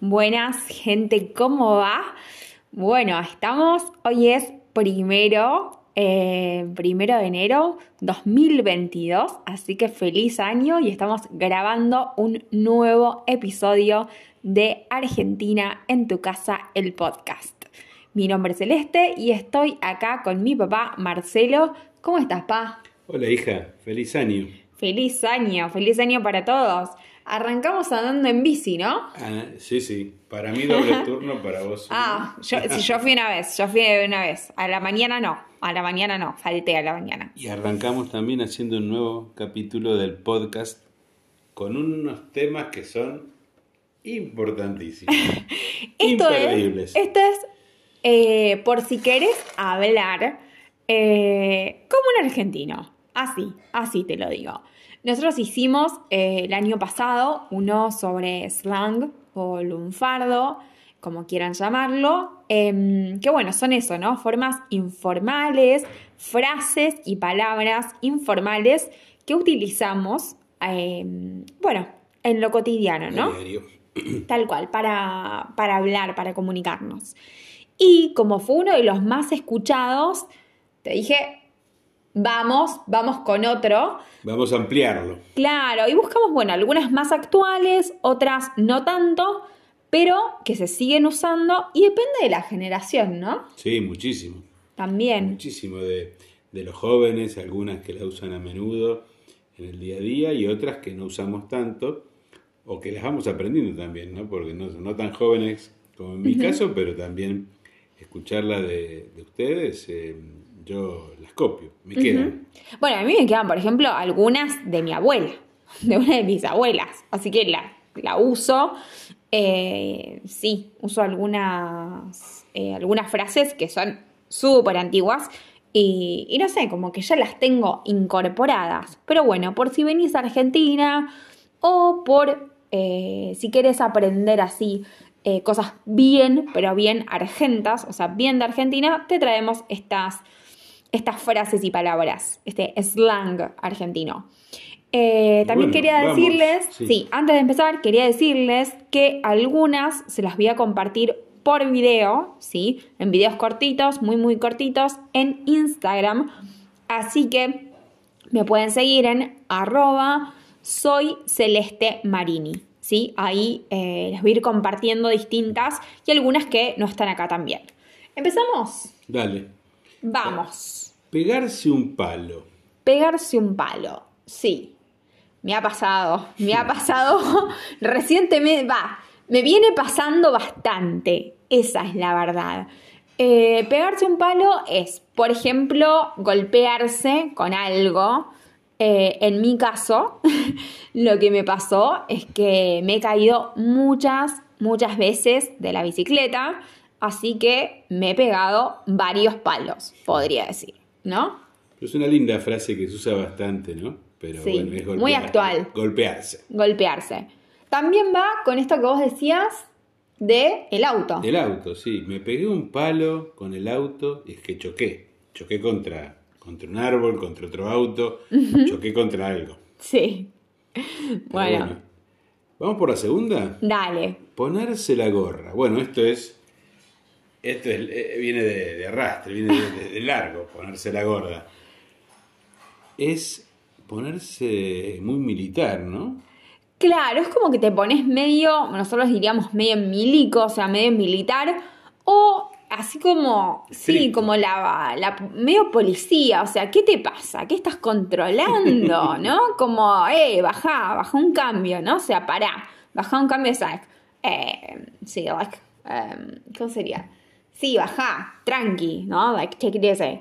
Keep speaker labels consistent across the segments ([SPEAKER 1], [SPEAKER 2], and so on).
[SPEAKER 1] Buenas, gente, ¿cómo va? Bueno, estamos, hoy es primero, eh, primero de enero 2022, así que feliz año y estamos grabando un nuevo episodio de Argentina en tu casa, el podcast. Mi nombre es Celeste y estoy acá con mi papá Marcelo. ¿Cómo estás, pa?
[SPEAKER 2] Hola, hija, feliz año.
[SPEAKER 1] Feliz año, feliz año para todos. Arrancamos andando en bici, ¿no?
[SPEAKER 2] Ah, sí, sí. Para mí doble turno, para vos.
[SPEAKER 1] Ah, yo, si yo fui una vez, yo fui una vez. A la mañana no, a la mañana no, falté a la mañana.
[SPEAKER 2] Y arrancamos también haciendo un nuevo capítulo del podcast con unos temas que son importantísimos.
[SPEAKER 1] esto es, esto es eh, por si querés hablar eh, como un argentino. Así, así te lo digo. Nosotros hicimos eh, el año pasado uno sobre slang o lunfardo, como quieran llamarlo, em, que bueno, son eso, ¿no? Formas informales, frases y palabras informales que utilizamos, em, bueno, en lo cotidiano, ¿no? Tal cual, para, para hablar, para comunicarnos. Y como fue uno de los más escuchados, te dije, vamos, vamos con otro.
[SPEAKER 2] Vamos a ampliarlo.
[SPEAKER 1] Claro, y buscamos, bueno, algunas más actuales, otras no tanto, pero que se siguen usando y depende de la generación, ¿no?
[SPEAKER 2] Sí, muchísimo.
[SPEAKER 1] También.
[SPEAKER 2] Muchísimo de, los jóvenes, algunas que la usan a menudo en el día a día y otras que no usamos tanto o que las vamos aprendiendo también, ¿no? Porque no, no tan jóvenes como en mi caso, pero también escucharla de, ustedes. Eh, yo las copio, me quedan.
[SPEAKER 1] Bueno, a mí me quedan, por ejemplo, algunas de mi abuela, de una de mis abuelas, así que la, la uso. Eh, sí, uso algunas, eh, algunas frases que son súper antiguas y, y, no sé, como que ya las tengo incorporadas. Pero bueno, por si venís a Argentina o por eh, si querés aprender así cosas bien, pero bien argentas, o sea, bien de Argentina, te traemos estas estas frases y palabras, este slang argentino. Eh, también quería decirles, sí. antes de empezar, quería decirles que algunas se las voy a compartir por video, ¿sí? En videos cortitos, muy, muy cortitos, en Instagram. Así que me pueden seguir en arroba soy Celeste Marini, ¿sí? Ahí eh, les voy a ir compartiendo distintas y algunas que no están acá también. ¿Empezamos?
[SPEAKER 2] Dale.
[SPEAKER 1] Vamos.
[SPEAKER 2] Pegarse un palo.
[SPEAKER 1] Pegarse un palo, sí. Me ha pasado, me ha pasado recientemente, va, me viene pasando bastante, esa es la verdad. Eh, pegarse un palo es, por ejemplo, golpearse con algo. Eh, en mi caso, lo que me pasó es que me he caído muchas, muchas veces de la bicicleta Así que me he pegado varios palos, podría decir, ¿no?
[SPEAKER 2] Es una linda frase que se usa bastante, ¿no?
[SPEAKER 1] Pero bueno, es muy actual.
[SPEAKER 2] Golpearse.
[SPEAKER 1] Golpearse. También va con esto que vos decías de el auto.
[SPEAKER 2] El auto, sí. Me pegué un palo con el auto y es que choqué. Choqué contra, contra un árbol, contra otro auto, choqué contra algo.
[SPEAKER 1] Sí. bueno.
[SPEAKER 2] ¿Vamos por la segunda?
[SPEAKER 1] Dale.
[SPEAKER 2] Ponerse la gorra. Bueno, esto es esto eh, viene de, arrastre, viene de, largo, ponerse la gorda. Es ponerse muy militar, ¿no?
[SPEAKER 1] Claro, es como que te pones medio, nosotros diríamos medio milico, o sea, medio militar, o así como, sí, como la, la, medio policía, o sea, ¿qué te pasa? ¿Qué estás controlando? ¿No? Como, eh, baja, baja un cambio, ¿no? O sea, pará, baja un cambio, exacto. Eh, sí, like, em, ¿cómo sería? Sí, baja, tranqui, ¿no? Like, take it easy.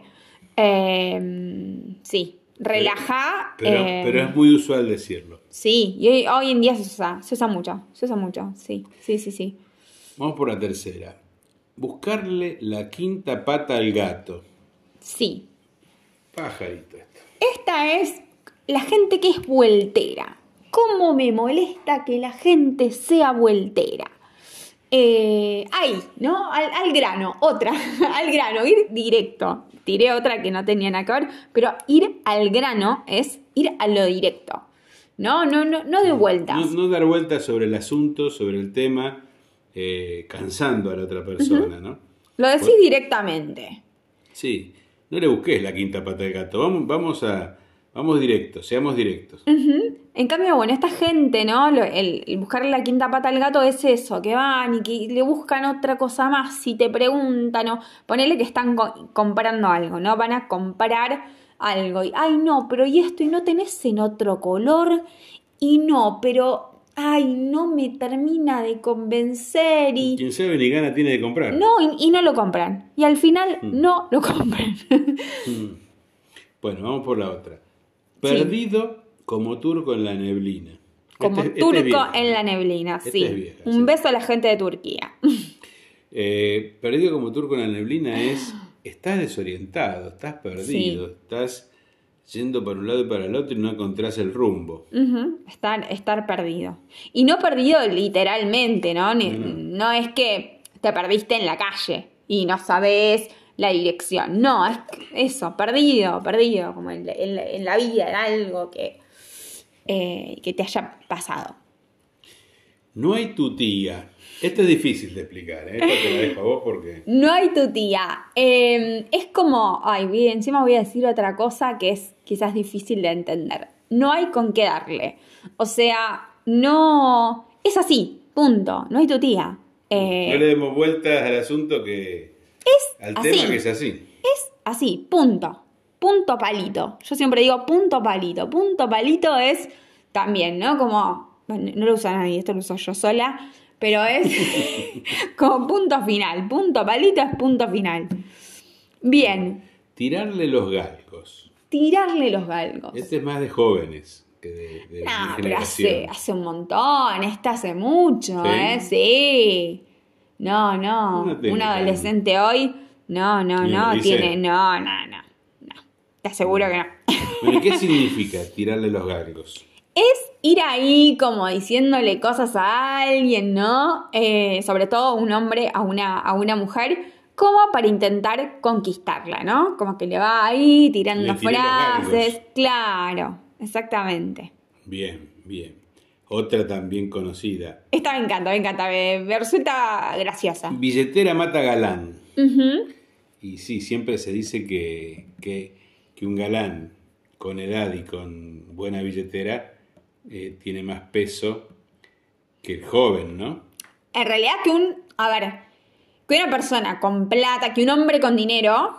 [SPEAKER 1] Em, sí, relaja.
[SPEAKER 2] Em, pero, es muy usual decirlo.
[SPEAKER 1] Sí, y hoy, en día se usa, se usa mucho, se usa mucho, sí, sí, sí, sí.
[SPEAKER 2] Vamos por la tercera. Buscarle la quinta pata al gato.
[SPEAKER 1] Sí.
[SPEAKER 2] Pajarito esto.
[SPEAKER 1] Esta es la gente que es vueltera. ¿Cómo me molesta que la gente sea vueltera? Eh, ahí, ¿no? Al, grano, otra, al grano, ir directo. Tiré otra que no tenía nada que ver, pero ir al grano es ir a lo directo. No, no, no, no de vueltas.
[SPEAKER 2] No, dar vueltas sobre el asunto, sobre el tema. eh, cansando a la otra persona, ¿no?
[SPEAKER 1] Lo decís directamente.
[SPEAKER 2] Sí, no le busques la quinta pata del gato, vamos, vamos a, vamos directos, seamos directos.
[SPEAKER 1] En cambio, bueno, esta gente, ¿no? El, el buscarle la quinta pata al gato es eso, que van y que le buscan otra cosa más y te preguntan, o ponele que están co- comprando algo, ¿no? Van a comprar algo y, ay, no, pero y esto, y no tenés en otro color, y no, pero, ay, no me termina de convencer y...
[SPEAKER 2] Quien sabe ni gana tiene de comprar.
[SPEAKER 1] No, y, y no lo compran. Y al final
[SPEAKER 2] Mm.
[SPEAKER 1] no lo compran.
[SPEAKER 2] Mm. Bueno, vamos por la otra. Perdido como turco en la neblina.
[SPEAKER 1] Como
[SPEAKER 2] Este- este
[SPEAKER 1] turco
[SPEAKER 2] es
[SPEAKER 1] en la neblina,
[SPEAKER 2] Esta
[SPEAKER 1] sí.
[SPEAKER 2] es vieja,
[SPEAKER 1] Un
[SPEAKER 2] sí.
[SPEAKER 1] beso a la gente de Turquía.
[SPEAKER 2] Eh, perdido como turco en la neblina es, estás desorientado, estás perdido, estás yendo para un lado y para el otro y no encontrás el rumbo.
[SPEAKER 1] Estar, estar perdido. Y no perdido literalmente, ¿no? Ni-
[SPEAKER 2] No,
[SPEAKER 1] no es que te perdiste en la calle y no sabes la dirección. No, es eso, perdido, perdido, como en, la- en la- en la vida, en algo que, eh, que te haya pasado.
[SPEAKER 2] No hay tu tía. Esto es difícil de explicar, ¿eh? Esto te lo dejo a vos porque...
[SPEAKER 1] No hay tu tía. Eh, es como, ay, encima voy a decir otra cosa que es quizás difícil de entender. No hay con qué darle. O sea, no... Es así, punto. No hay tu tía. Eh,
[SPEAKER 2] No le demos vueltas al asunto que... al
[SPEAKER 1] así.
[SPEAKER 2] tema que es así.
[SPEAKER 1] Es así, punto. Punto palito. Yo siempre digo punto palito. Punto palito es también, ¿no? Como, bueno, no lo usa nadie, esto lo uso yo sola, pero es como punto final. Punto palito es punto final. Bien,
[SPEAKER 2] Tirarle los galgos.
[SPEAKER 1] tirarle los galgos.
[SPEAKER 2] Este es más de jóvenes que de, de
[SPEAKER 1] No,
[SPEAKER 2] mi
[SPEAKER 1] pero hace un montón, esta hace mucho,
[SPEAKER 2] ¿Sí?
[SPEAKER 1] ¿eh? Sí. No, no. Un adolescente hoy, no, no, no,
[SPEAKER 2] dice.
[SPEAKER 1] tiene, no, no, no. no. Te aseguro que no.
[SPEAKER 2] ¿y ¿qué significa tirarle los galgos?
[SPEAKER 1] Es ir ahí como diciéndole cosas a alguien, ¿no? Eh, sobre todo un hombre a una, a una mujer, como para intentar conquistarla, ¿no? Como que le va ahí tirando frases. Claro, exactamente.
[SPEAKER 2] Bien, bien. Otra también conocida.
[SPEAKER 1] Esta me encanta, me encanta, me, me resulta graciosa.
[SPEAKER 2] Billetera mata galán. Y sí, siempre se dice que, que, que un galán con edad y con buena billetera eh, tiene más peso que el joven, ¿no?
[SPEAKER 1] En realidad que un, a ver, que una persona con plata, que un hombre con dinero,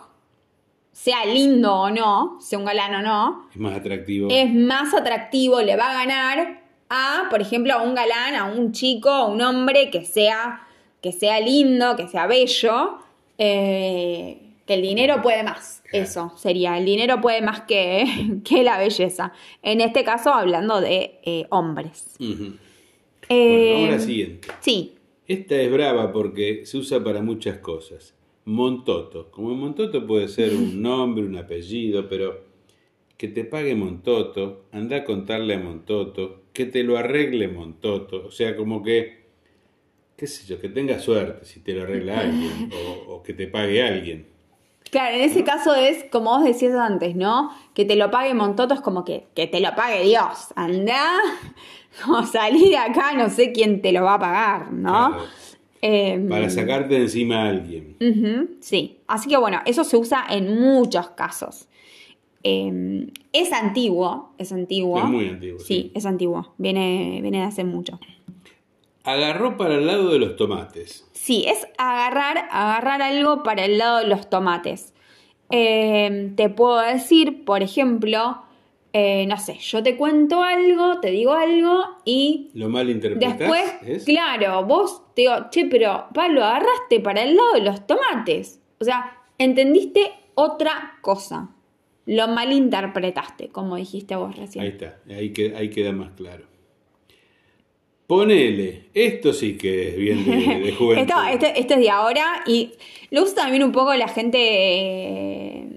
[SPEAKER 1] sea lindo o no, sea un galán o no,
[SPEAKER 2] Es más atractivo.
[SPEAKER 1] es más atractivo, le va a ganar a, por ejemplo, a un galán, a un chico, a un hombre que sea, que sea lindo, que sea bello, eh, que el dinero puede más. Eso sería, el dinero puede más que, que la belleza. En este caso, hablando de eh, hombres. Eh,
[SPEAKER 2] Bueno, vamos a la siguiente.
[SPEAKER 1] Sí,
[SPEAKER 2] Esta es brava porque se usa para muchas cosas. Montoto. Como Montoto puede ser un nombre, un apellido, pero que te pague Montoto, anda a contarle a Montoto, que te lo arregle Montoto. O sea, como que, qué sé yo, que tenga suerte si te lo arregla alguien o, o que te pague alguien.
[SPEAKER 1] Claro, en ese caso es como vos decías antes, ¿no? Que te lo pague Montoto es como que, que te lo pague Dios. Anda, o salí de acá, no sé quién te lo va a pagar, ¿no?
[SPEAKER 2] Claro.
[SPEAKER 1] Eh,
[SPEAKER 2] Para sacarte de encima a alguien.
[SPEAKER 1] sí, así que bueno, eso se usa en muchos casos. Eh, es antiguo, es antiguo.
[SPEAKER 2] Es muy antiguo,
[SPEAKER 1] Sí,
[SPEAKER 2] sí.
[SPEAKER 1] es antiguo, viene, viene de hace mucho.
[SPEAKER 2] Agarró para el lado de los tomates.
[SPEAKER 1] Sí, es agarrar, agarrar algo para el lado de los tomates. Eh, te puedo decir, por ejemplo, eh, no sé, yo te cuento algo, te digo algo y
[SPEAKER 2] ¿Lo mal interpretás?
[SPEAKER 1] después,
[SPEAKER 2] ¿Es?
[SPEAKER 1] claro, vos te digo, che, pero Pablo, agarraste para el lado de los tomates. O sea, entendiste otra cosa. Lo malinterpretaste, como dijiste vos recién.
[SPEAKER 2] Ahí está, ahí queda, ahí queda más claro. Ponele, esto sí que es bien de, de juventud.
[SPEAKER 1] Esto, este, este es de ahora y lo usa también un poco la gente. eh,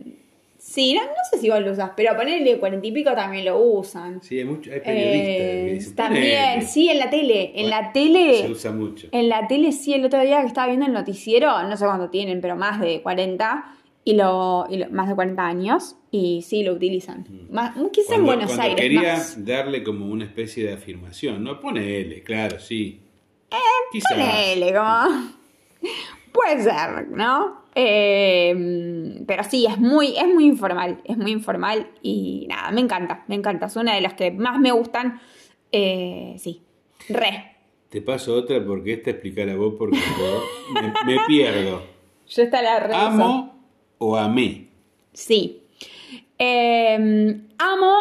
[SPEAKER 1] sí, no, no sé si vos lo usas, pero ponerle cuarenta y pico también lo usan.
[SPEAKER 2] Sí, hay, mucho, hay periodistas
[SPEAKER 1] Eh,
[SPEAKER 2] que dicen,
[SPEAKER 1] también,
[SPEAKER 2] "Ponele".
[SPEAKER 1] sí, en la tele. En
[SPEAKER 2] Bueno,
[SPEAKER 1] la
[SPEAKER 2] Se
[SPEAKER 1] tele.
[SPEAKER 2] usa mucho.
[SPEAKER 1] En la tele, sí, el otro día que estaba viendo el noticiero, no sé cuánto tienen, pero más de 40, y lo, y lo- más de 40 años, y sí, lo utilizan. Más, quizá en
[SPEAKER 2] Mm.
[SPEAKER 1] Buenos
[SPEAKER 2] cuando
[SPEAKER 1] Aires.
[SPEAKER 2] quería
[SPEAKER 1] más.
[SPEAKER 2] darle como una especie de afirmación, ¿no? Ponele, claro, sí. Quizás.
[SPEAKER 1] Ponele, como. Puede ser, ¿no? Eh, pero sí, es muy, es muy informal. Es muy informal y nada, me encanta, me encanta. Es una de las que más me gustan. Eh, sí, re.
[SPEAKER 2] Te paso otra porque esta explicar a vos porque yo me, me pierdo.
[SPEAKER 1] Yo esta la re.
[SPEAKER 2] ¿Amo o amé?
[SPEAKER 1] Sí. Eh, amo,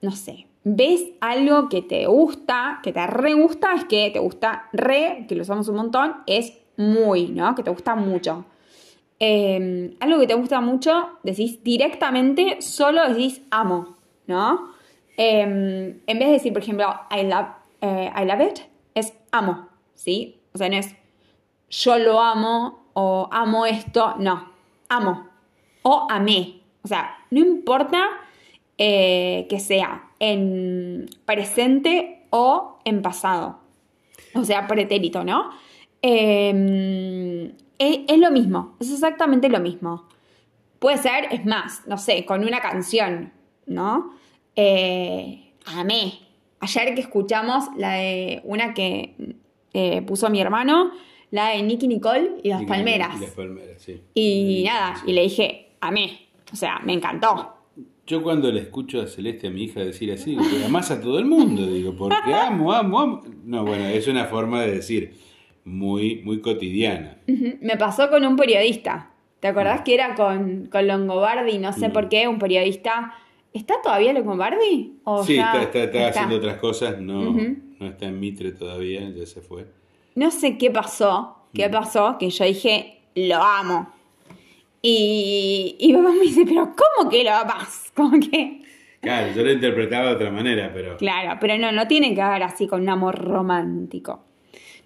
[SPEAKER 1] no sé, ves algo que te gusta, que te re gusta, es que te gusta re, que lo usamos un montón, es muy, ¿no? Que te gusta mucho. Eh, algo que te gusta mucho, decís directamente, solo decís amo, ¿no? Eh, en vez de decir, por ejemplo, I love, eh, I love it, es amo, ¿sí? O sea, no es yo lo amo o amo esto, no, amo o amé. O sea, no importa eh, que sea en presente o en pasado. O sea, pretérito, ¿no? Eh, es, es lo mismo, es exactamente lo mismo. Puede ser, es más, no sé, con una canción, ¿no? Eh, amé. Ayer que escuchamos la de una que eh, puso mi hermano, la de Nicky Nicole y las palmeras.
[SPEAKER 2] Y las palmeras, sí.
[SPEAKER 1] Y nada, y le dije, amé. O sea, me encantó.
[SPEAKER 2] Yo cuando le escucho a Celeste, a mi hija, decir así, que amás a todo el mundo, digo, porque amo, amo, amo. No, bueno, es una forma de decir muy, muy cotidiana.
[SPEAKER 1] Me pasó con un periodista. ¿Te acordás que era con, con Longobardi? No sé
[SPEAKER 2] Mm.
[SPEAKER 1] por qué, un periodista. ¿Está todavía Longobardi? ¿O
[SPEAKER 2] Sí,
[SPEAKER 1] ya
[SPEAKER 2] está, está, está
[SPEAKER 1] está?
[SPEAKER 2] haciendo otras cosas, no, no está en Mitre todavía, ya se fue.
[SPEAKER 1] No sé qué pasó, qué
[SPEAKER 2] Mm.
[SPEAKER 1] pasó, que yo dije, lo amo. Y, y papá me dice, pero ¿cómo que lo amas? Como que...
[SPEAKER 2] Claro, yo lo interpretaba de otra manera, pero
[SPEAKER 1] Claro, pero no, no tiene que ver así con un amor romántico.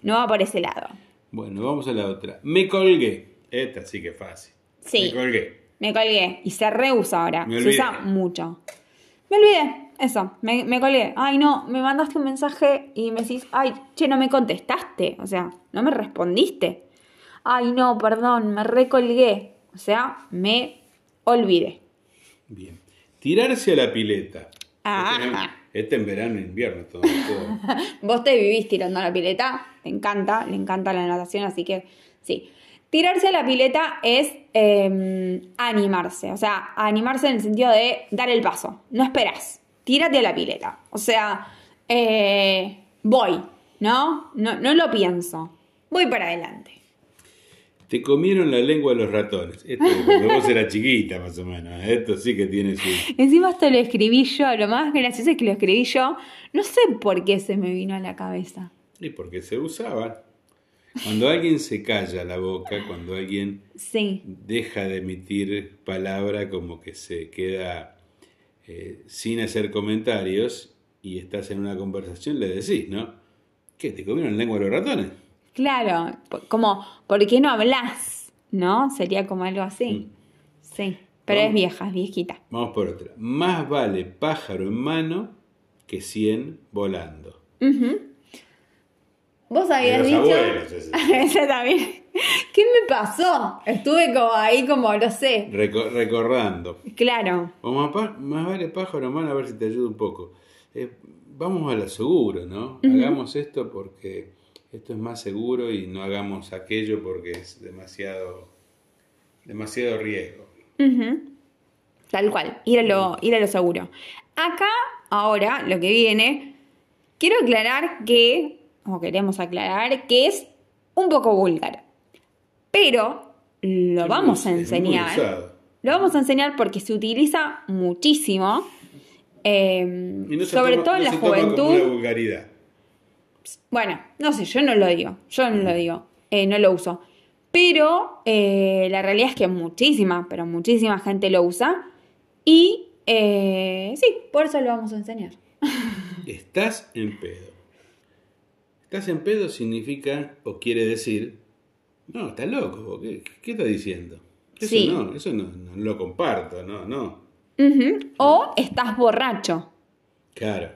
[SPEAKER 1] No va por ese lado.
[SPEAKER 2] bueno, vamos a la otra. Me colgué. Esta sí que es fácil.
[SPEAKER 1] Sí.
[SPEAKER 2] Me colgué.
[SPEAKER 1] Me colgué y se reusa ahora.
[SPEAKER 2] Me
[SPEAKER 1] se
[SPEAKER 2] olvidé.
[SPEAKER 1] usa mucho. Me olvidé, eso, me, me colgué. Ay, no, me mandaste un mensaje y me decís, ay, che, no me contestaste. O sea, no me respondiste. Ay, no, perdón, me recolgué. O sea, me olvidé.
[SPEAKER 2] Bien. Tirarse a la pileta.
[SPEAKER 1] Ah.
[SPEAKER 2] Este, en- verano e invierno todo. todo.
[SPEAKER 1] Vos te vivís tirando a la pileta, te encanta, le encanta la natación, así que sí. Tirarse a la pileta es eh, animarse, o sea, animarse en el sentido de dar el paso, no esperás, tírate a la pileta, o sea, eh, voy, ¿no? ¿no? No lo pienso, voy para adelante.
[SPEAKER 2] Te comieron la lengua los ratones. Esto es cuando vos eras chiquita, más o menos. Esto sí que tiene su.
[SPEAKER 1] Encima esto lo escribí yo, lo más gracioso es que lo escribí yo, no sé por qué se me vino a la cabeza.
[SPEAKER 2] Y porque se usaba. Cuando alguien se calla la boca, cuando alguien
[SPEAKER 1] Sí,
[SPEAKER 2] deja de emitir palabra, como que se queda eh, sin hacer comentarios y estás en una conversación, le decís, ¿no? ¿Qué? ¿Te comieron la lengua los ratones?
[SPEAKER 1] Claro, como, ¿por qué no hablas? ¿No? Sería como algo así. Sí, pero es vieja, es viejita.
[SPEAKER 2] Vamos por otra. Más vale pájaro en mano que cien volando.
[SPEAKER 1] Vos
[SPEAKER 2] De
[SPEAKER 1] habías
[SPEAKER 2] los
[SPEAKER 1] dicho...
[SPEAKER 2] abuelos, ese.
[SPEAKER 1] Esa también. ¿Qué me pasó? Estuve como ahí como, no sé.
[SPEAKER 2] Reco- recordando.
[SPEAKER 1] Claro.
[SPEAKER 2] O más, más vale pájaro en mano, a ver si te ayuda un poco. Eh, vamos a la seguro, ¿no? Hagamos esto porque esto es más seguro y no hagamos aquello porque es demasiado, demasiado riesgo.
[SPEAKER 1] Tal cual, ir a, lo, ir a lo seguro. Acá, ahora, lo que viene, quiero aclarar que, o queremos aclarar, que es un poco vulgar. Pero lo
[SPEAKER 2] Es
[SPEAKER 1] vamos a
[SPEAKER 2] muy-
[SPEAKER 1] enseñar. Lo vamos a enseñar porque se utiliza muchísimo. eh,
[SPEAKER 2] Y no se
[SPEAKER 1] sobre
[SPEAKER 2] toma-
[SPEAKER 1] todo en
[SPEAKER 2] no
[SPEAKER 1] la
[SPEAKER 2] se toma como
[SPEAKER 1] juventud.
[SPEAKER 2] una vulgaridad.
[SPEAKER 1] Bueno, no sé, yo no lo digo, yo no lo digo, eh, no lo uso. Pero eh, la realidad es que muchísima, pero muchísima gente lo usa. Y eh, sí, por eso lo vamos a enseñar.
[SPEAKER 2] Estás en pedo. Estás en pedo significa o quiere decir, no, estás loco, ¿qué, qué estás diciendo? Eso
[SPEAKER 1] Sí.
[SPEAKER 2] no, eso no, no lo comparto, no, no.
[SPEAKER 1] O estás borracho,
[SPEAKER 2] Claro.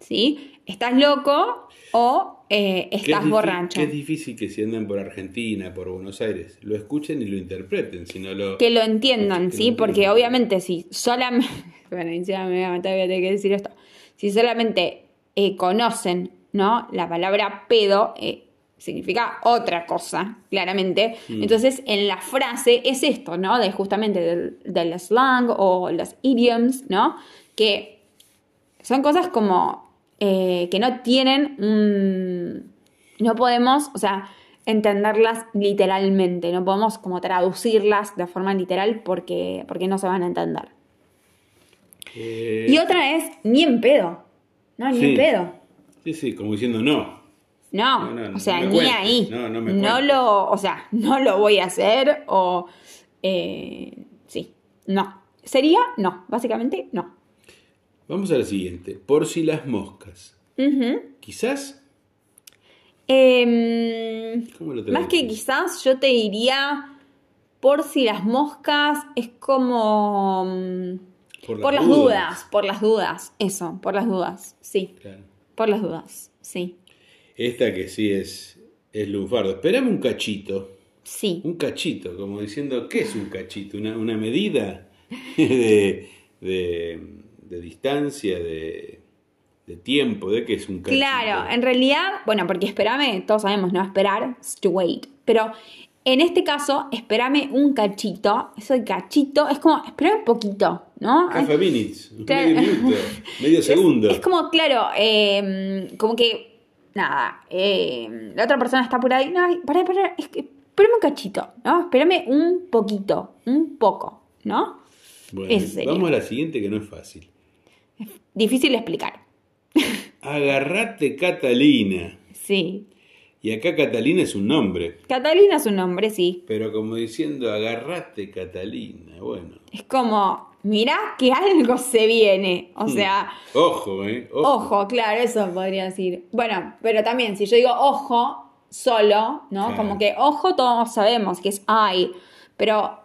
[SPEAKER 1] ¿sí? Estás loco o eh,
[SPEAKER 2] Que es
[SPEAKER 1] estás borracho.
[SPEAKER 2] que es difícil que si andan por Argentina, por Buenos Aires, lo escuchen y lo interpreten, si no lo...
[SPEAKER 1] Que lo entiendan,
[SPEAKER 2] Que
[SPEAKER 1] ¿sí?
[SPEAKER 2] lo
[SPEAKER 1] Porque
[SPEAKER 2] entiendan.
[SPEAKER 1] obviamente si solamente... Bueno, encima me voy a matar, voy a tener que decir esto. Si solamente eh, conocen, ¿no? La palabra pedo, eh, significa otra cosa, claramente. Entonces, en la frase es esto, ¿no? De justamente del, del slang o los idioms, ¿no? Que son cosas como eh, que no tienen un... No podemos, o sea, entenderlas literalmente, no podemos como traducirlas de forma literal porque, porque no se van a entender.
[SPEAKER 2] Eh,
[SPEAKER 1] Y otra es, ni en pedo, ¿no? Ni
[SPEAKER 2] Sí.
[SPEAKER 1] en pedo.
[SPEAKER 2] Sí, sí, como diciendo no.
[SPEAKER 1] No,
[SPEAKER 2] No, no,
[SPEAKER 1] o sea, ni ahí.
[SPEAKER 2] no, no me
[SPEAKER 1] no
[SPEAKER 2] cuentes.
[SPEAKER 1] lo, o sea, no lo voy a hacer o eh, sí, no. Sería no, básicamente no.
[SPEAKER 2] Vamos a la siguiente. Por si las moscas. Quizás.
[SPEAKER 1] Em,
[SPEAKER 2] ¿Cómo lo
[SPEAKER 1] más que quizás yo te diría por si las moscas es como mm, por las dudas, por las dudas, eso, por las dudas, sí,
[SPEAKER 2] Claro.
[SPEAKER 1] por las dudas, sí,
[SPEAKER 2] Esta que sí es, es lunfardo. Esperame un cachito.
[SPEAKER 1] sí.
[SPEAKER 2] Un cachito, como diciendo, ¿qué es un cachito? ¿Una, una medida de, de, de distancia, de, de tiempo? ¿De qué es un cachito?
[SPEAKER 1] Claro, en realidad, bueno, porque espérame, todos sabemos, no esperar, es to wait. Pero en este caso, espérame un cachito. Eso de cachito es como, espérame un poquito, ¿no?
[SPEAKER 2] Half a minute,
[SPEAKER 1] Claro.
[SPEAKER 2] medio minuto, medio segundo.
[SPEAKER 1] Es como, claro, eh, como que, nada, eh, la otra persona está por ahí. No, pará, pará, es que, espérame un cachito, ¿no? Espérame un poquito, un poco, ¿no?
[SPEAKER 2] Bueno,
[SPEAKER 1] sería.
[SPEAKER 2] vamos a la siguiente que no es fácil.
[SPEAKER 1] Difícil de explicar.
[SPEAKER 2] Agarrate Catalina.
[SPEAKER 1] Sí.
[SPEAKER 2] Y acá Catalina es un nombre.
[SPEAKER 1] Catalina es un nombre, sí.
[SPEAKER 2] Pero como diciendo, agarrate Catalina. Bueno.
[SPEAKER 1] Es como, mirá que algo se viene.
[SPEAKER 2] Hmm.
[SPEAKER 1] O sea,
[SPEAKER 2] Ojo, ¿eh? Ojo.
[SPEAKER 1] ojo, claro, eso podría decir. Bueno, pero también, si yo digo ojo solo, ¿no?
[SPEAKER 2] Claro.
[SPEAKER 1] Como que ojo todos sabemos que es ay, pero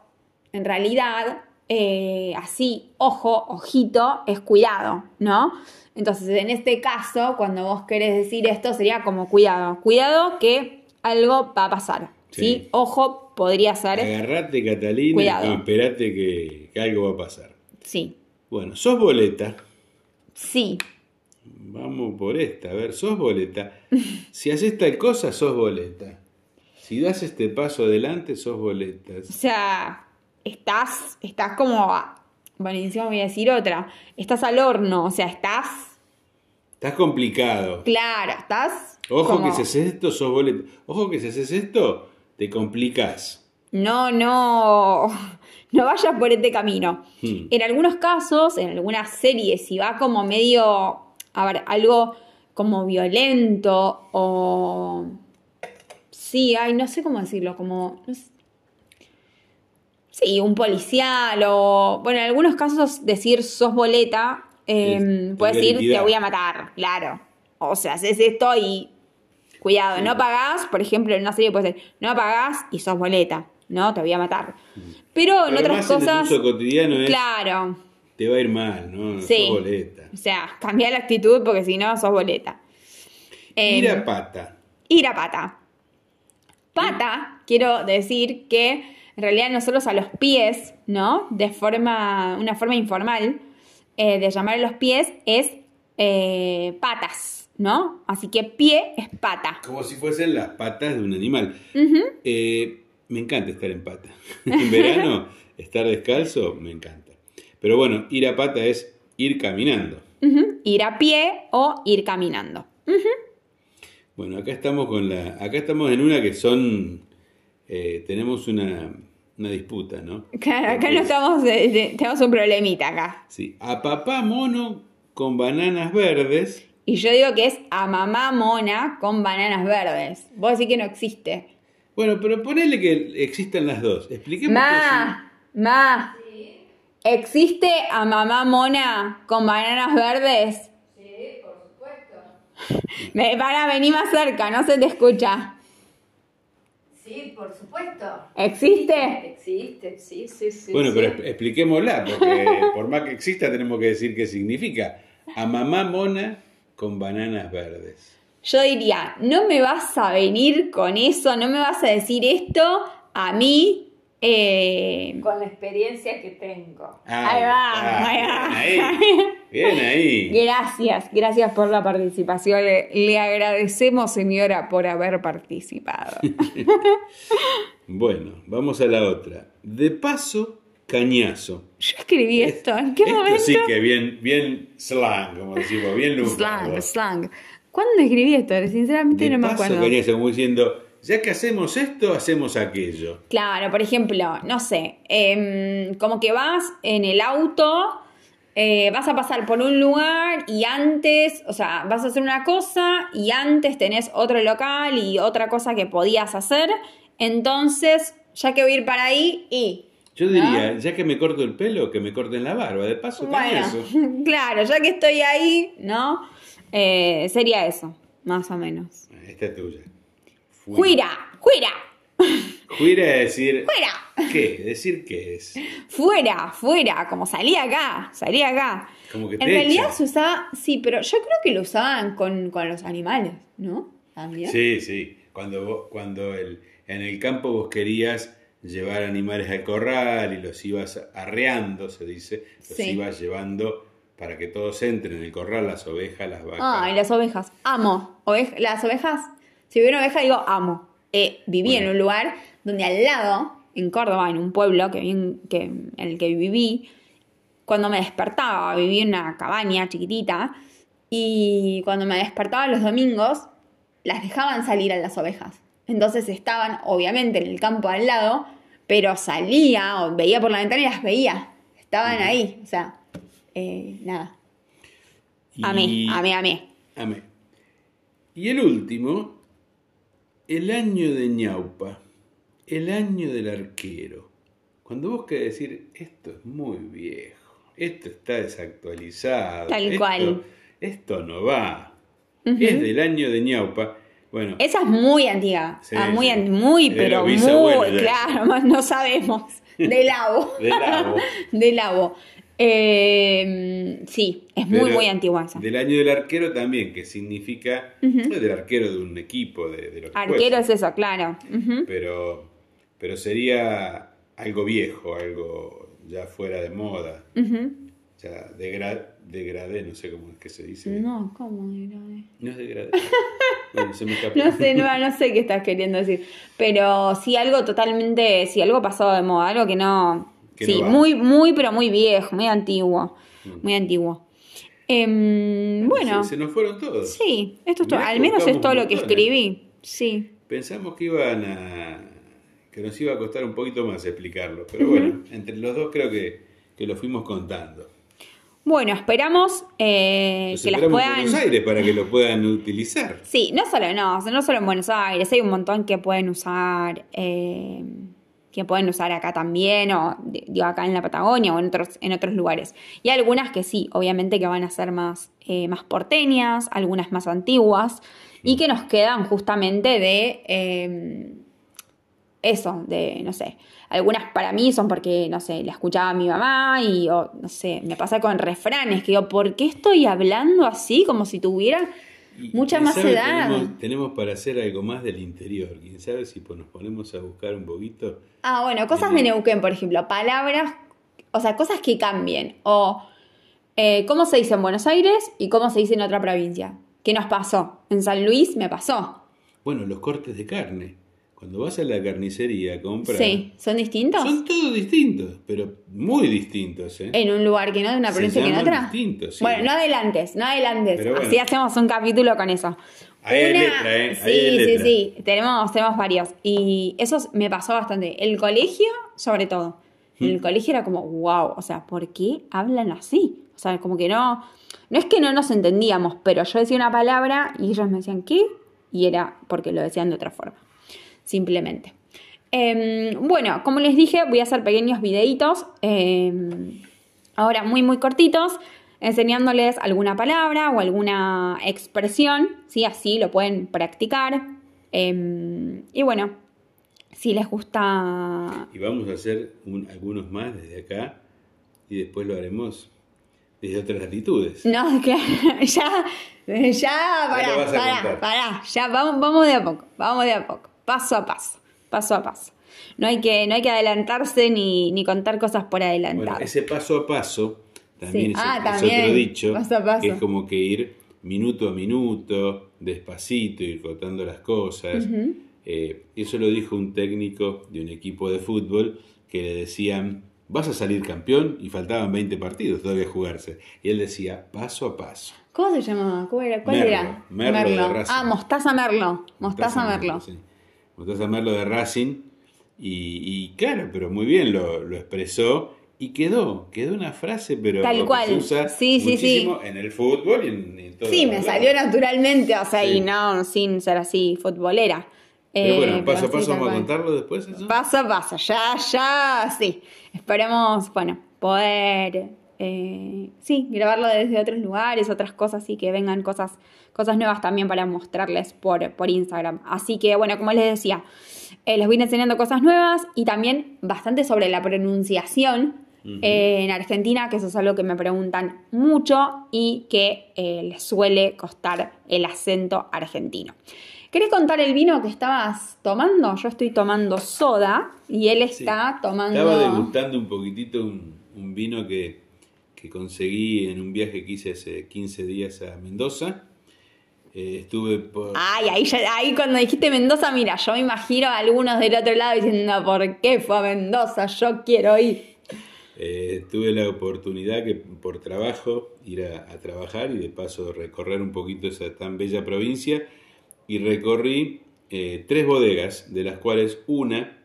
[SPEAKER 1] en realidad, eh, así, ojo, ojito, es cuidado, ¿no? Entonces, en este caso, cuando vos querés decir esto, sería como cuidado. Cuidado que algo va a pasar. ¿sí?
[SPEAKER 2] Sí.
[SPEAKER 1] Ojo podría ser.
[SPEAKER 2] Agarrate Catalina
[SPEAKER 1] Cuidado.
[SPEAKER 2] y esperate que, que algo va a pasar.
[SPEAKER 1] Sí.
[SPEAKER 2] Bueno, sos boleta.
[SPEAKER 1] Sí.
[SPEAKER 2] Vamos por esta. A ver, sos boleta. Si haces tal cosa, sos boleta. Si das este paso adelante, sos boleta.
[SPEAKER 1] O sea, estás, estás como, bueno, encima voy a decir otra, estás al horno, o sea, estás,
[SPEAKER 2] Estás complicado.
[SPEAKER 1] claro, estás...
[SPEAKER 2] Ojo
[SPEAKER 1] como-
[SPEAKER 2] que si haces esto, sos boleta. Ojo que si haces esto, te complicás.
[SPEAKER 1] No, no, no vayas por este camino.
[SPEAKER 2] Hmm.
[SPEAKER 1] En algunos casos, en algunas series, si va como medio, a ver, algo como violento o... Sí, ay, no sé cómo decirlo, como... no sé. Sí, un policial o... Bueno, en algunos casos decir sos boleta, eh,
[SPEAKER 2] Es-
[SPEAKER 1] puede
[SPEAKER 2] te voy a
[SPEAKER 1] decir te voy a matar, claro. O sea, haces esto y Cuidado, no pagás, por ejemplo, en una serie puede ser, no pagás y sos boleta, ¿no? Te voy a matar. Pero en otras
[SPEAKER 2] en el
[SPEAKER 1] cosas,
[SPEAKER 2] uso cotidiano es,
[SPEAKER 1] claro,
[SPEAKER 2] te va a ir mal, ¿no?
[SPEAKER 1] Sí.
[SPEAKER 2] Sos boleta.
[SPEAKER 1] o sea, cambia la actitud porque si no sos boleta. Eh,
[SPEAKER 2] Ir a pata.
[SPEAKER 1] ir a pata. Pata, quiero decir que en realidad nosotros a los pies, ¿no? De forma, una forma informal eh, de llamar a los pies es eh, patas, ¿no? Así que pie es pata.
[SPEAKER 2] Como si fuesen las patas de un animal. Eh, me encanta estar en pata. en verano, estar descalzo, me encanta. Pero bueno, ir a pata es ir caminando.
[SPEAKER 1] Ir a pie o ir caminando.
[SPEAKER 2] Bueno, acá estamos con la. Acá estamos en una que son. eh, tenemos una, una disputa, ¿no?
[SPEAKER 1] Claro, acá no
[SPEAKER 2] es-
[SPEAKER 1] estamos, eh, de- tenemos un problemita acá.
[SPEAKER 2] Sí, a papá mono con bananas verdes.
[SPEAKER 1] Y yo digo que es a mamá mona con bananas verdes. Vos decís que no existe.
[SPEAKER 2] Bueno, pero ponele que existan las dos. Expliquemos qué
[SPEAKER 1] Ma, ma, ¿existe a mamá mona con bananas verdes?
[SPEAKER 3] Sí, por supuesto.
[SPEAKER 1] Me, para, vení más cerca, no se te escucha.
[SPEAKER 3] Sí, por supuesto.
[SPEAKER 1] ¿Existe?
[SPEAKER 3] Existe, sí, sí, sí.
[SPEAKER 2] Bueno,
[SPEAKER 3] sí.
[SPEAKER 2] pero expl- expliquémosla, porque por más que exista tenemos que decir qué significa. A mamá mona con bananas verdes.
[SPEAKER 1] Yo diría, no me vas a venir con eso, no me vas a decir esto a mí Eh,
[SPEAKER 3] Con la experiencia que tengo.
[SPEAKER 1] Ahí va, ahí va.
[SPEAKER 2] Bien ahí. Bien ahí.
[SPEAKER 1] Gracias, gracias por la participación. Le, le agradecemos, señora, por haber participado.
[SPEAKER 2] Bueno, vamos a la otra. De paso, cañazo.
[SPEAKER 1] Yo escribí esto. ¿En qué
[SPEAKER 2] Esto
[SPEAKER 1] momento?
[SPEAKER 2] sí que bien, bien slang, como decimos, bien lugar.
[SPEAKER 1] Slang, slang. ¿Cuándo escribí esto? Sinceramente
[SPEAKER 2] De
[SPEAKER 1] no me
[SPEAKER 2] paso,
[SPEAKER 1] acuerdo.
[SPEAKER 2] cañazo, como diciendo, ya que hacemos esto, hacemos aquello.
[SPEAKER 1] Claro, por ejemplo, no sé, em, como que vas en el auto, eh, vas a pasar por un lugar y antes, o sea, vas a hacer una cosa y antes tenés otro local y otra cosa que podías hacer, entonces, ya que voy a ir para ahí y...
[SPEAKER 2] Yo diría, ya que me corto el pelo, que me corten la barba. De paso,
[SPEAKER 1] Bueno,
[SPEAKER 2] cañazo.
[SPEAKER 1] claro, ya que estoy ahí, ¿no? Eh, sería eso, más o menos.
[SPEAKER 2] Esta es tuya.
[SPEAKER 1] ¡Fuera! ¡Fuera!
[SPEAKER 2] Fuera es decir.
[SPEAKER 1] ¡Fuera!
[SPEAKER 2] ¿Qué? ¿Decir qué es?
[SPEAKER 1] Fuera, fuera, como salí acá, salí acá.
[SPEAKER 2] Como que
[SPEAKER 1] en
[SPEAKER 2] te
[SPEAKER 1] realidad se usaba, sí, pero yo creo que lo usaban con, con los animales, ¿no? También.
[SPEAKER 2] Sí, sí. Cuando, vos- cuando el, en el campo vos querías llevar animales al corral y los ibas arreando, se dice, los
[SPEAKER 1] Sí.
[SPEAKER 2] ibas llevando para que todos entren en el corral, las ovejas, las vacas.
[SPEAKER 1] Ah, y las ovejas. Amo. Oveja- las ovejas, si veo una oveja, digo amo. Eh, viví en un lugar donde al lado, en Córdoba, en un pueblo que, en el que viví, cuando me despertaba, viví en una cabaña chiquitita, y cuando me despertaba los domingos, las dejaban salir a las ovejas. Entonces estaban, obviamente, en el campo al lado, pero salía o veía por la ventana y las veía. Estaban ahí, o sea, eh, nada. Amé,
[SPEAKER 2] Y-
[SPEAKER 1] amé, amé.
[SPEAKER 2] Amé. Y el último, el año de ñaupa, el año del arquero. Cuando vos querés decir, esto es muy viejo, esto está desactualizado.
[SPEAKER 1] Tal
[SPEAKER 2] esto-
[SPEAKER 1] cual.
[SPEAKER 2] Esto no va. Es del año de ñaupa. Bueno,
[SPEAKER 1] Esa es muy antigua.
[SPEAKER 2] Sí,
[SPEAKER 1] ah, muy, muy, pero muy, claro, no sabemos. De lavo.
[SPEAKER 2] De lavo.
[SPEAKER 1] De lavo. Eh, sí, es muy,
[SPEAKER 2] pero
[SPEAKER 1] muy antigua esa.
[SPEAKER 2] Del año del arquero también, que significa no es del arquero de un equipo, de, de lo que
[SPEAKER 1] Arquero
[SPEAKER 2] fuese.
[SPEAKER 1] es eso, claro.
[SPEAKER 2] Pero, pero sería algo viejo, algo ya fuera de moda,
[SPEAKER 1] Ujú.
[SPEAKER 2] ya degra- degradé, no sé cómo es que se dice.
[SPEAKER 1] No, ¿cómo era?
[SPEAKER 2] No es degradé. bueno, se me escapó.
[SPEAKER 1] No sé, no, no sé qué estás queriendo decir. Pero sí, algo totalmente, sí, algo pasado de moda, algo que no. Sí,
[SPEAKER 2] no
[SPEAKER 1] muy, muy, pero muy viejo, muy antiguo. Muy antiguo. Em, bueno,
[SPEAKER 2] Se, se nos fueron todos.
[SPEAKER 1] sí, esto es todo. Al menos es todo lo que escribí. Sí.
[SPEAKER 2] Pensamos que iban a. que nos iba a costar un poquito más explicarlo. Pero bueno, entre los dos creo que, que lo fuimos contando.
[SPEAKER 1] Bueno, esperamos eh, que las
[SPEAKER 2] esperamos en
[SPEAKER 1] puedan.
[SPEAKER 2] Buenos Aires para que lo puedan utilizar.
[SPEAKER 1] Sí, no solo, no, no solo en Buenos Aires, hay un montón que pueden usar, eh, que pueden usar acá también, o digo acá en la Patagonia o en otros, en otros lugares. Y algunas que sí, obviamente que van a ser más, eh, más porteñas, algunas más antiguas, y que nos quedan justamente de eh, eso, de, no sé, algunas para mí son porque, no sé, la escuchaba mi mamá y, o, no sé, me pasa con refranes, que digo, ¿por qué estoy hablando así como si tuviera
[SPEAKER 2] Y,
[SPEAKER 1] mucha más edad?
[SPEAKER 2] Tenemos, tenemos para hacer algo más del interior. Quién sabe si pues, nos ponemos a buscar un poquito.
[SPEAKER 1] Ah, bueno, cosas de Neuquén, por ejemplo, palabras, o sea, cosas que cambien, o eh, cómo se dice en Buenos Aires y cómo se dice en otra provincia. ¿Qué nos pasó? En San Luis me pasó.
[SPEAKER 2] Bueno, los cortes de carne. Cuando vas a la carnicería a comprar.
[SPEAKER 1] Sí, ¿son distintos?
[SPEAKER 2] Son todos distintos, pero muy distintos, ¿eh?
[SPEAKER 1] En un lugar que no, en una provincia que en otra.
[SPEAKER 2] distintos, sí.
[SPEAKER 1] Bueno, no adelantes, no adelantes.
[SPEAKER 2] Bueno.
[SPEAKER 1] Así hacemos un capítulo con eso.
[SPEAKER 2] Ahí hay letra, ¿eh?
[SPEAKER 1] Sí, sí, sí. Tenemos, tenemos varios. Y eso me pasó bastante. El colegio, sobre todo. En
[SPEAKER 2] Mm.
[SPEAKER 1] el colegio era como, wow, o sea, ¿por qué hablan así? O sea, como que no. No es que no nos entendíamos, pero yo decía una palabra y ellos me decían, ¿qué? Y era porque lo decían de otra forma. Simplemente. Em, bueno, como les dije, voy a hacer pequeños videitos. em, ahora muy, muy cortitos. Enseñándoles alguna palabra o alguna expresión. ¿sí? Así lo pueden practicar. Em, y bueno, si les gusta
[SPEAKER 2] Y vamos a hacer un- algunos más desde acá y después lo haremos desde otras latitudes.
[SPEAKER 1] No, claro, ya, ya, pará, pará, ya, vamos, vamos de a poco, vamos de a poco, paso a paso, paso a paso. No hay que, no hay que adelantarse ni, ni contar cosas por adelantar.
[SPEAKER 2] Bueno, ese paso a paso también,
[SPEAKER 1] Sí.
[SPEAKER 2] es,
[SPEAKER 1] Ah,
[SPEAKER 2] es otro dicho,
[SPEAKER 1] paso a paso.
[SPEAKER 2] que es como que ir minuto a minuto, despacito, ir contando las cosas. Eh, eso lo dijo un técnico de un equipo de fútbol que le decían, vas a salir campeón y faltaban 20 partidos todavía a jugarse. Y él decía, paso a paso.
[SPEAKER 1] ¿Cómo se llamaba? ¿Cómo era? ¿Cuál
[SPEAKER 2] Merlo,
[SPEAKER 1] era?
[SPEAKER 2] Merlo de Racing.
[SPEAKER 1] Ah, Mostaza Merlo. Mostaza Merlo.
[SPEAKER 2] sí. Mostaza Merlo de Racing. Y, y claro, pero muy bien lo, lo expresó. Y quedó, quedó una frase, pero
[SPEAKER 1] Tal cual.
[SPEAKER 2] se usa
[SPEAKER 1] Sí, sí, sí.
[SPEAKER 2] muchísimo en el fútbol y en, en todo
[SPEAKER 1] Sí, me salió naturalmente, o sea,
[SPEAKER 2] Sí.
[SPEAKER 1] y no sin ser así futbolera.
[SPEAKER 2] Pero
[SPEAKER 1] Eh,
[SPEAKER 2] bueno, paso a
[SPEAKER 1] sí,
[SPEAKER 2] paso vamos a contarlo después. ¿eso?
[SPEAKER 1] Paso a paso, ya, ya, sí. Esperemos, bueno, poder, eh, sí, grabarlo desde otros lugares, otras cosas, y que vengan cosas, cosas nuevas también para mostrarles por, por Instagram. Así que, bueno, como les decía, eh, les voy enseñando cosas nuevas y también bastante sobre la pronunciación. eh, en Argentina, que eso es algo que me preguntan mucho y que les suele costar el acento argentino. ¿Querés contar el vino que estabas tomando? Yo estoy tomando soda y él
[SPEAKER 2] Sí.
[SPEAKER 1] está tomando.
[SPEAKER 2] Estaba degustando un poquitito un, un vino que, que conseguí en un viaje que hice hace 15 días a Mendoza. Eh, estuve por...
[SPEAKER 1] Ay, ahí, ya- ahí cuando dijiste Mendoza, mira, yo me imagino a algunos del otro lado diciendo, ¿por qué fue a Mendoza? Yo quiero ir.
[SPEAKER 2] Eh, tuve la oportunidad que por trabajo ir a, a trabajar y de paso recorrer un poquito esa tan bella provincia y recorrí eh, tres bodegas, de las cuales una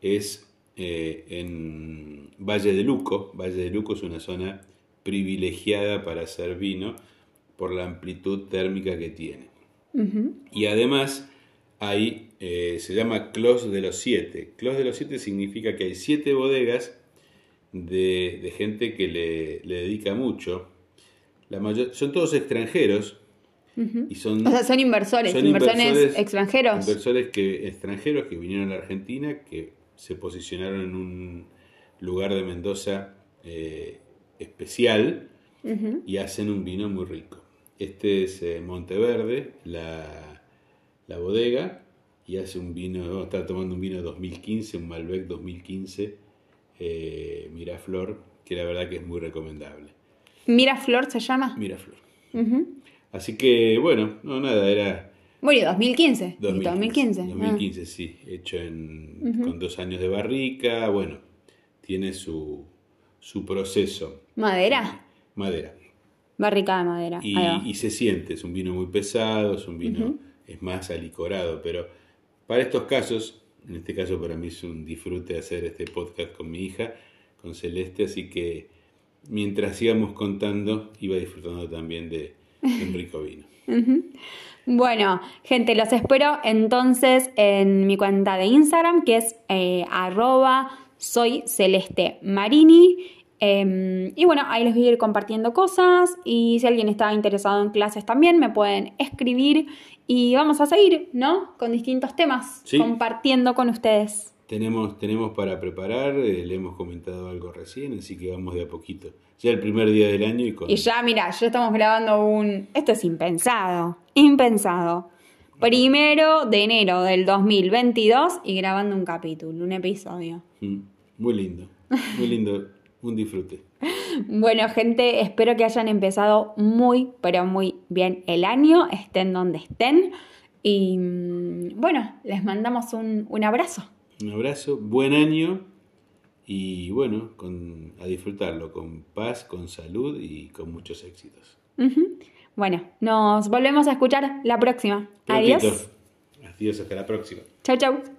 [SPEAKER 2] es en Valle de Luco. Valle de Luco es una zona privilegiada para hacer vino por la amplitud térmica que tiene. Y además hay, eh, se llama Clos de los Siete. Clos de los Siete significa que hay siete bodegas de, de gente que le, le dedica mucho. La mayor, son todos extranjeros y son,
[SPEAKER 1] O sea, son inversores,
[SPEAKER 2] son inversores-
[SPEAKER 1] extranjeros.
[SPEAKER 2] inversores que, extranjeros que vinieron a la Argentina, que se posicionaron en un lugar de Mendoza eh, especial y hacen un vino muy rico. Este es eh, Monteverde, la, la bodega, y hace un vino, vamos a estar tomando un vino 2015, un Malbec 2015, eh, Miraflor, que la verdad que es muy recomendable.
[SPEAKER 1] Miraflor se llama.
[SPEAKER 2] Miraflor. Así que, bueno, no, nada, era
[SPEAKER 1] Bueno, y 2015.
[SPEAKER 2] 2015.
[SPEAKER 1] 2015. ah.
[SPEAKER 2] 2015, sí, hecho en, con dos años de barrica, bueno, tiene su, su proceso.
[SPEAKER 1] Madera.
[SPEAKER 2] Madera.
[SPEAKER 1] Barrica de madera.
[SPEAKER 2] Y, se siente, es un vino muy pesado, es un vino, es más alicorado, pero para estos casos, en este caso para mí es un disfrute hacer este podcast con mi hija, con Celeste, así que mientras sigamos contando, iba disfrutando también de, de un rico vino.
[SPEAKER 1] Bueno, gente, los espero entonces en mi cuenta de Instagram, que es eh, arroba soy celeste marini. Em, y bueno, ahí les voy a ir compartiendo cosas y si alguien está interesado en clases también me pueden escribir y vamos a seguir, ¿no? Con distintos temas,
[SPEAKER 2] Sí.
[SPEAKER 1] compartiendo con ustedes.
[SPEAKER 2] Tenemos, tenemos para preparar, eh, le hemos comentado algo recién, así que vamos de a poquito. Ya el primer día del año y con...
[SPEAKER 1] Y ya, mira, ya estamos grabando un... Esto es impensado, impensado. Primero de enero del 2022 y grabando un capítulo, un episodio.
[SPEAKER 2] Mm, Muy lindo, muy lindo, un disfrute.
[SPEAKER 1] Bueno, gente, espero que hayan empezado muy, pero muy bien el año, estén donde estén. Y mm, bueno, les mandamos un, un abrazo.
[SPEAKER 2] Un abrazo, buen año y bueno, con, a disfrutarlo con paz, con salud y con muchos éxitos.
[SPEAKER 1] Ujú. Bueno, nos volvemos a escuchar la próxima.
[SPEAKER 2] Prontito.
[SPEAKER 1] Adiós.
[SPEAKER 2] Adiós, hasta la próxima.
[SPEAKER 1] Chau, chau.